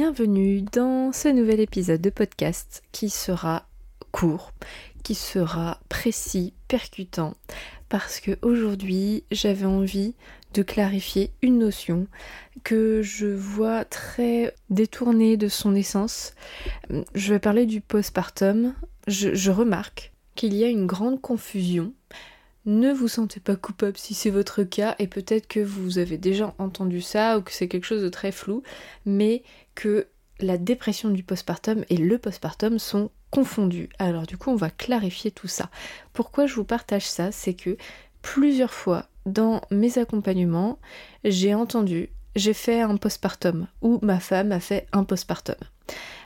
Bienvenue dans ce nouvel épisode de podcast qui sera court, qui sera précis, percutant, parce que aujourd'hui j'avais envie de clarifier une notion que je vois très détournée de son essence. Je vais parler du postpartum. Je, je remarque qu'il y a une grande confusion. Ne vous sentez pas coupable si c'est votre cas et peut-être que vous avez déjà entendu ça ou que c'est quelque chose de très flou, mais que la dépression du postpartum et le postpartum sont confondus. Alors du coup, on va clarifier tout ça. Pourquoi je vous partage ça C'est que plusieurs fois dans mes accompagnements, j'ai entendu j'ai fait un postpartum ou ma femme a fait un postpartum.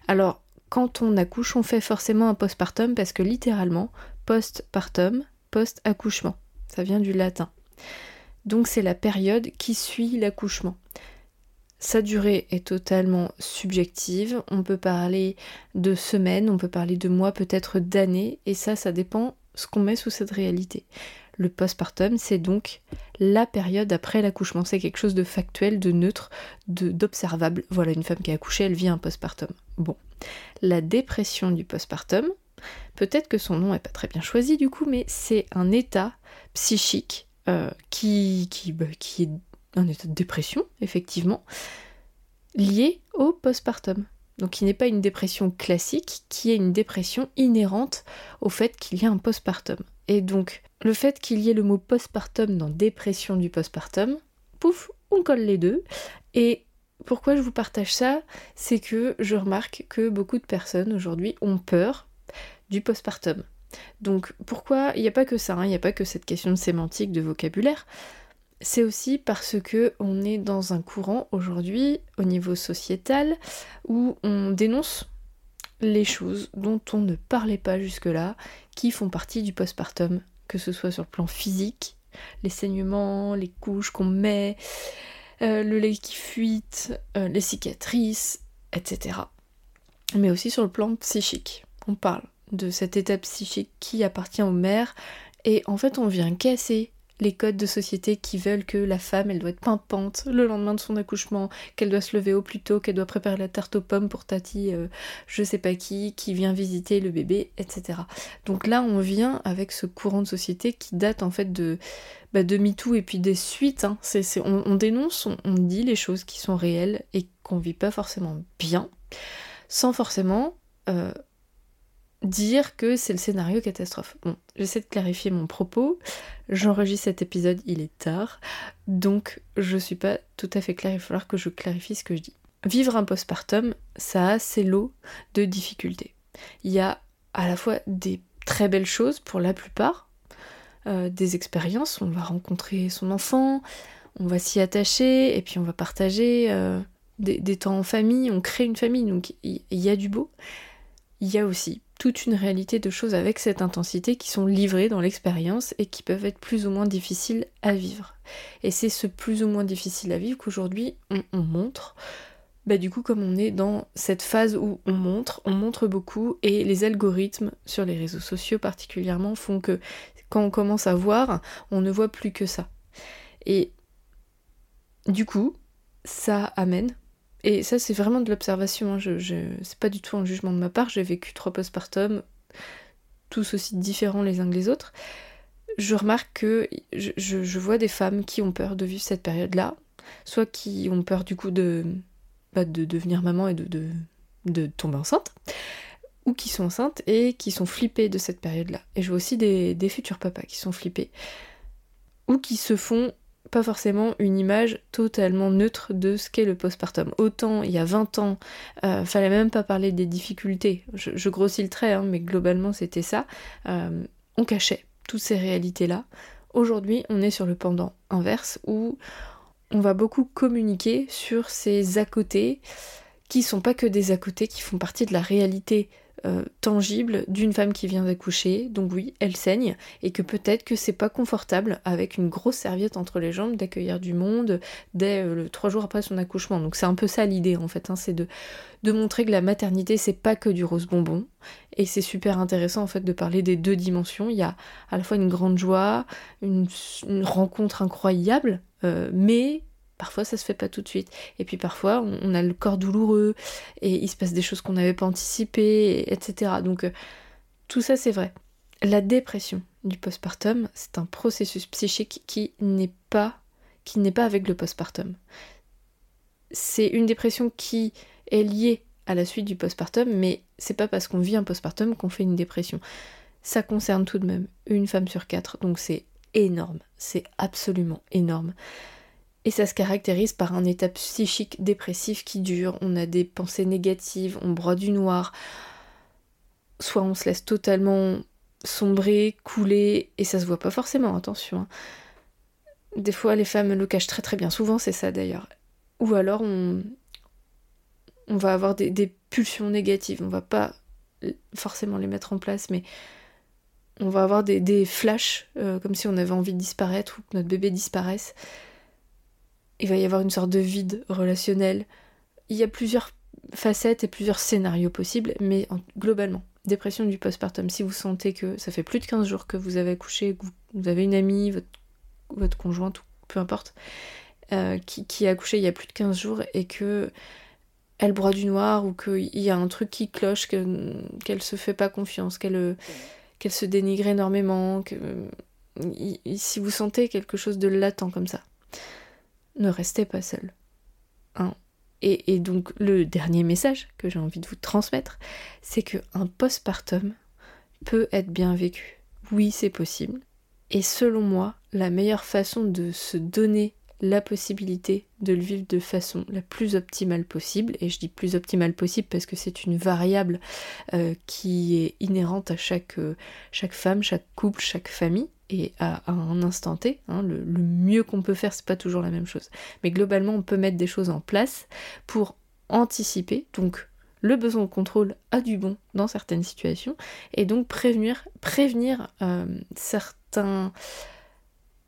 Alors, quand on accouche, on fait forcément un postpartum parce que littéralement, postpartum, post-accouchement. Ça vient du latin. Donc c'est la période qui suit l'accouchement. Sa durée est totalement subjective. On peut parler de semaines, on peut parler de mois, peut-être d'années, et ça, ça dépend ce qu'on met sous cette réalité. Le postpartum, c'est donc la période après l'accouchement. C'est quelque chose de factuel, de neutre, d'observable. Voilà, une femme qui a accouché, elle vit un postpartum. Bon. La dépression du postpartum, peut-être que son nom n'est pas très bien choisi du coup, mais c'est un état psychique euh, qui, qui, bah, qui est un état de dépression, effectivement, lié au postpartum. Donc qui n'est pas une dépression classique, qui est une dépression inhérente au fait qu'il y a un postpartum. Et donc le fait qu'il y ait le mot postpartum dans dépression du postpartum, pouf, on colle les deux. Et pourquoi je vous partage ça? C'est que je remarque que beaucoup de personnes aujourd'hui ont peur postpartum. Donc pourquoi Il n'y a pas que ça, hein, il n'y a pas que cette question de sémantique, de vocabulaire c'est aussi parce que on est dans un courant aujourd'hui au niveau sociétal où on dénonce les choses dont on ne parlait pas jusque-là, qui font partie du postpartum, que ce soit sur le plan physique, les saignements, les couches qu'on met, euh, le lait qui fuite, euh, les cicatrices, etc. Mais aussi sur le plan psychique. On parle de cet état psychique qui appartient aux mères et en fait on vient casser les codes de société qui veulent que la femme, elle doit être pimpante le lendemain de son accouchement, qu'elle doit se lever au plus tôt, qu'elle doit préparer la tarte aux pommes pour Tati, euh, je sais pas qui, qui vient visiter le bébé, etc. Donc là, on vient avec ce courant de société qui date en fait de, bah, de MeToo et puis des suites. Hein. on, dénonce, on, dit les choses qui sont réelles et qu'on vit pas forcément bien, sans forcément euh, dire que c'est le scénario catastrophe. Bon, j'essaie de clarifier mon propos. J'enregistre cet épisode, il est tard, donc je suis pas tout à fait claire, il va falloir que je clarifie ce que je dis. Vivre un postpartum, ça a ses lots de difficultés. Il y a à la fois des très belles choses pour la plupart, euh, des expériences, on va rencontrer son enfant, on va s'y attacher, et puis on va partager euh, des, des, temps en famille, on crée une famille, donc il y a du beau. Il y a aussi toute une réalité de choses avec cette intensité qui sont livrées dans l'expérience et qui peuvent être plus ou moins difficiles à vivre. Et c'est ce plus ou moins difficile à vivre qu'aujourd'hui on, montre. Bah du coup comme on est dans cette phase où on montre, on montre beaucoup et les algorithmes sur les réseaux sociaux particulièrement font que quand on commence à voir, on ne voit plus que ça. Et du coup, ça amène et ça, c'est vraiment de l'observation. Hein. Je, c'est pas du tout un jugement de ma part. J'ai vécu trois postpartum, tous aussi différents les uns que les autres. Je remarque que je, vois des femmes qui ont peur de vivre cette période-là, soit qui ont peur du coup de, bah, de devenir maman et de, tomber enceinte, ou qui sont enceintes et qui sont flippées de cette période-là. Et je vois aussi des futurs papas qui sont flippés, ou qui se font pas forcément une image totalement neutre de ce qu'est le postpartum. Autant il y a 20 ans, euh, fallait même pas parler des difficultés, je, grossis le trait, hein, mais globalement c'était ça, euh, on cachait toutes ces réalités-là. Aujourd'hui, on est sur le pendant inverse où on va beaucoup communiquer sur ces à côté qui sont pas que des à côté, qui font partie de la réalité euh, tangible d'une femme qui vient d'accoucher. Donc oui, elle saigne et que peut-être que c'est pas confortable avec une grosse serviette entre les jambes d'accueillir du monde dès euh, le trois jours après son accouchement. Donc c'est un peu ça l'idée en fait, hein, c'est de, montrer que la maternité c'est pas que du rose bonbon et c'est super intéressant en fait de parler des deux dimensions. Il y a à la fois une grande joie, une, rencontre incroyable, euh, mais Parfois, ça se fait pas tout de suite. Et puis parfois, on, a le corps douloureux et il se passe des choses qu'on n'avait pas anticipées, etc. Donc, euh, tout ça, c'est vrai. La dépression du postpartum, c'est un processus psychique qui n'est pas qui n'est pas avec le postpartum. C'est une dépression qui est liée à la suite du postpartum, mais c'est pas parce qu'on vit un postpartum qu'on fait une dépression. Ça concerne tout de même une femme sur quatre, donc c'est énorme, c'est absolument énorme. Et ça se caractérise par un état psychique dépressif qui dure, on a des pensées négatives, on broie du noir, soit on se laisse totalement sombrer, couler, et ça se voit pas forcément, attention. Hein. Des fois les femmes le cachent très très bien, souvent c'est ça d'ailleurs. Ou alors on, va avoir des, pulsions négatives, on va pas forcément les mettre en place, mais on va avoir des, flashs, euh, comme si on avait envie de disparaître ou que notre bébé disparaisse il va y avoir une sorte de vide relationnel. Il y a plusieurs facettes et plusieurs scénarios possibles, mais globalement, dépression du postpartum, si vous sentez que ça fait plus de 15 jours que vous avez accouché, que vous avez une amie, votre, conjointe, peu importe, euh, qui, a accouché il y a plus de 15 jours et que elle broie du noir ou qu'il y a un truc qui cloche, qu'elle se fait pas confiance, qu'elle se dénigre énormément, que si vous sentez quelque chose de latent comme ça, ne restez pas seul. Et, donc le dernier message que j'ai envie de vous transmettre, c'est que un postpartum peut être bien vécu. Oui, c'est possible. Et selon moi, la meilleure façon de se donner la possibilité de le vivre de façon la plus optimale possible, et je dis plus optimale possible parce que c'est une variable euh, qui est inhérente à euh, chaque femme, chaque couple, chaque famille, et à, un instant T. Hein, le, mieux qu'on peut faire, c'est pas toujours la même chose. Mais globalement, on peut mettre des choses en place pour anticiper, donc le besoin de contrôle a du bon dans certaines situations, et donc prévenir, prévenir euh, certains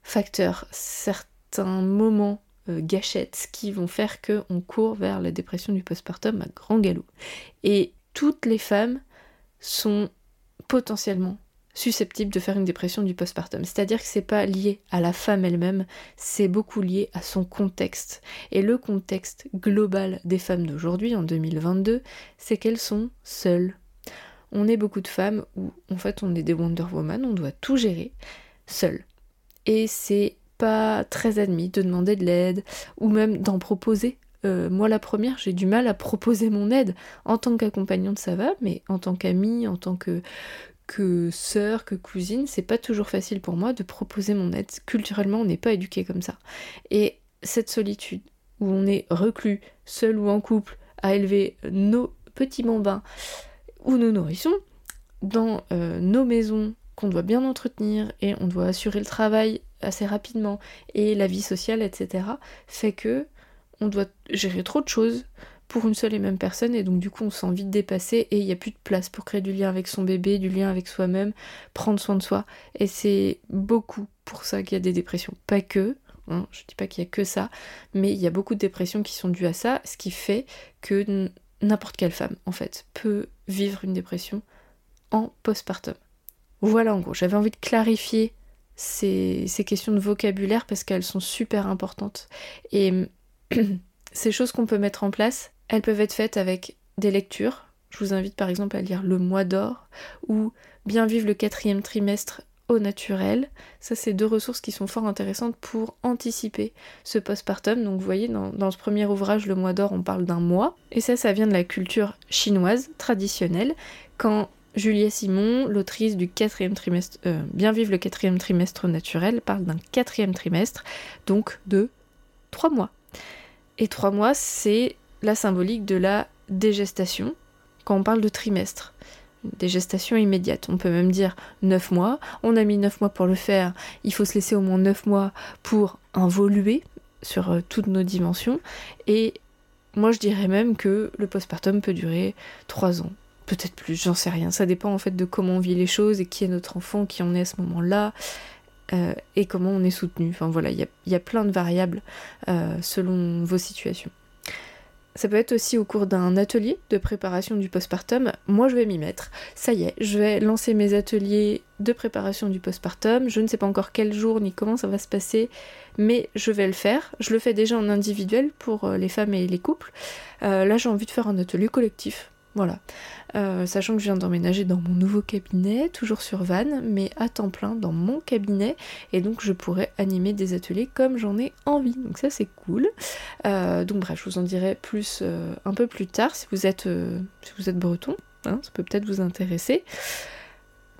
facteurs, certains moments euh, gâchettes qui vont faire qu'on court vers la dépression du postpartum à grand galop. Et toutes les femmes sont potentiellement susceptible de faire une dépression du postpartum. C'est-à-dire que c'est pas lié à la femme elle-même, c'est beaucoup lié à son contexte. Et le contexte global des femmes d'aujourd'hui, en 2022, c'est qu'elles sont seules. On est beaucoup de femmes où, en fait, on est des Wonder Woman, on doit tout gérer seul. Et c'est pas très admis de demander de l'aide ou même d'en proposer euh, moi la première, j'ai du mal à proposer mon aide. En tant qu'accompagnante, ça va, mais en tant qu'amie, en tant que, que sœur, que cousine, c'est pas toujours facile pour moi de proposer mon aide. Culturellement, on n'est pas éduqué comme ça. Et cette solitude, où on est reclus, seul ou en couple, à élever nos petits bambins ou nos nourrissons, dans euh, nos maisons qu'on doit bien entretenir et on doit assurer le travail assez rapidement et la vie sociale, etc., fait que on doit gérer trop de choses pour une seule et même personne et donc du coup on se sent vite dépassé et il n'y a plus de place pour créer du lien avec son bébé, du lien avec soi-même, prendre soin de soi et c'est beaucoup pour ça qu'il y a des dépressions. Pas que, hein, je dis pas qu'il y a que ça, mais il y a beaucoup de dépressions qui sont dues à ça, ce qui fait que n'importe quelle femme en fait peut vivre une dépression en postpartum. Voilà en gros, j'avais envie de clarifier ces, ces questions de vocabulaire parce qu'elles sont super importantes et ces choses qu'on peut mettre en place, elles peuvent être faites avec des lectures. Je vous invite par exemple à lire Le Mois d'or ou Bien vivre le quatrième trimestre au naturel. Ça, c'est deux ressources qui sont fort intéressantes pour anticiper ce postpartum. Donc, vous voyez, dans, ce premier ouvrage, Le Mois d'or, on parle d'un mois. Et ça, ça vient de la culture chinoise traditionnelle. Quand Julia Simon, l'autrice du quatrième trimestre, euh, Bien vivre le quatrième trimestre naturel, parle d'un quatrième trimestre, donc de trois mois. Et trois mois, c'est la symbolique de la dégestation quand on parle de trimestre. Des gestations immédiates. On peut même dire 9 mois. On a mis 9 mois pour le faire. Il faut se laisser au moins 9 mois pour involuer. sur euh, toutes nos dimensions. Et moi, je dirais même que le postpartum peut durer trois ans, peut-être plus, j'en sais rien. Ça dépend en fait de comment on vit les choses et qui est notre enfant, qui on est à ce moment-là. Euh, et comment on est soutenu. Enfin voilà, il y, a plein de variables euh, selon vos situations. Ça peut être aussi au cours d'un atelier de préparation du postpartum. Moi, je vais m'y mettre. Ça y est, je vais lancer mes ateliers de préparation du postpartum. Je ne sais pas encore quel jour ni comment ça va se passer, mais je vais le faire. Je le fais déjà en individuel pour euh, les femmes et les couples. Euh, là, j'ai envie de faire un atelier collectif. Voilà. Euh, sachant que je viens d'emménager dans mon nouveau cabinet, toujours sur Vannes, mais à temps plein dans mon cabinet, et donc je pourrais animer des ateliers comme j'en ai envie. Donc ça c'est cool. Euh, donc bref, je vous en dirai plus euh, un peu plus tard si vous êtes, si vous êtes breton, hein, ça peut peut-être vous intéresser.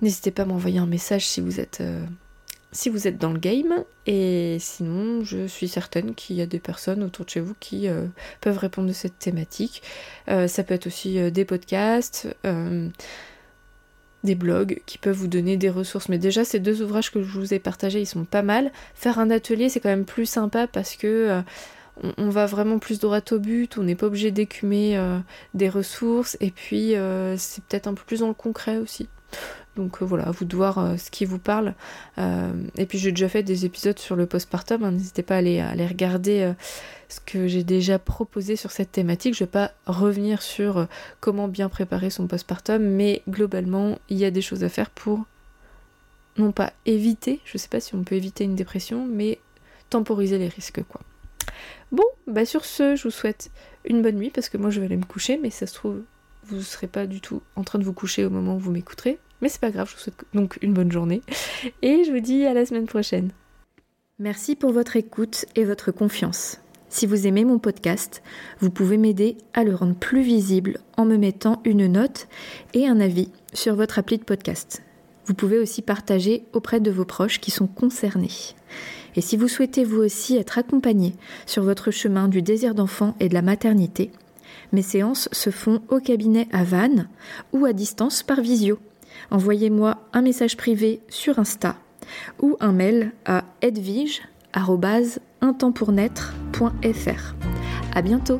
N'hésitez pas à m'envoyer un message si vous êtes si vous êtes dans le game. Et sinon, je suis certaine qu'il y a des personnes autour de chez vous qui euh, peuvent répondre de cette thématique. Euh, ça peut être aussi euh, des podcasts, des blogs qui peuvent vous donner des ressources. Mais déjà, ces deux ouvrages que je vous ai partagés, ils sont pas mal. Faire un atelier, c'est quand même plus sympa parce que on, va vraiment plus droit au but, on n'est pas obligé d'écumer des ressources, et puis c'est peut-être un peu plus dans le concret aussi. Donc euh, voilà, vous de voir euh, ce qui vous parle. Euh, et puis j'ai déjà fait des épisodes sur le postpartum, hein. n'hésitez pas à aller, regarder ce que j'ai déjà proposé sur cette thématique. Je ne vais pas revenir sur comment bien préparer son postpartum, mais globalement, il y a des choses à faire pour non pas éviter, je ne sais pas si on peut éviter une dépression, mais temporiser les risques. Bon, bah sur ce, je vous souhaite une bonne nuit parce que moi je vais aller me coucher, mais ça se trouve, vous ne serez pas du tout en train de vous coucher au moment où vous m'écouterez. Mais c'est pas grave, je vous souhaite donc une bonne journée. Et je vous dis à la semaine prochaine. Merci pour votre écoute et votre confiance. Si vous aimez mon podcast, vous pouvez m'aider à le rendre plus visible en me mettant une note et un avis sur votre appli de podcast. Vous pouvez aussi partager auprès de vos proches qui sont concernés. Et si vous souhaitez vous aussi être accompagné sur votre chemin du désir d'enfant et de la maternité, mes séances se font au cabinet à Vannes ou à distance par visio envoyez-moi un message privé sur Insta ou un mail à edvige.intempournaître.fr. À bientôt!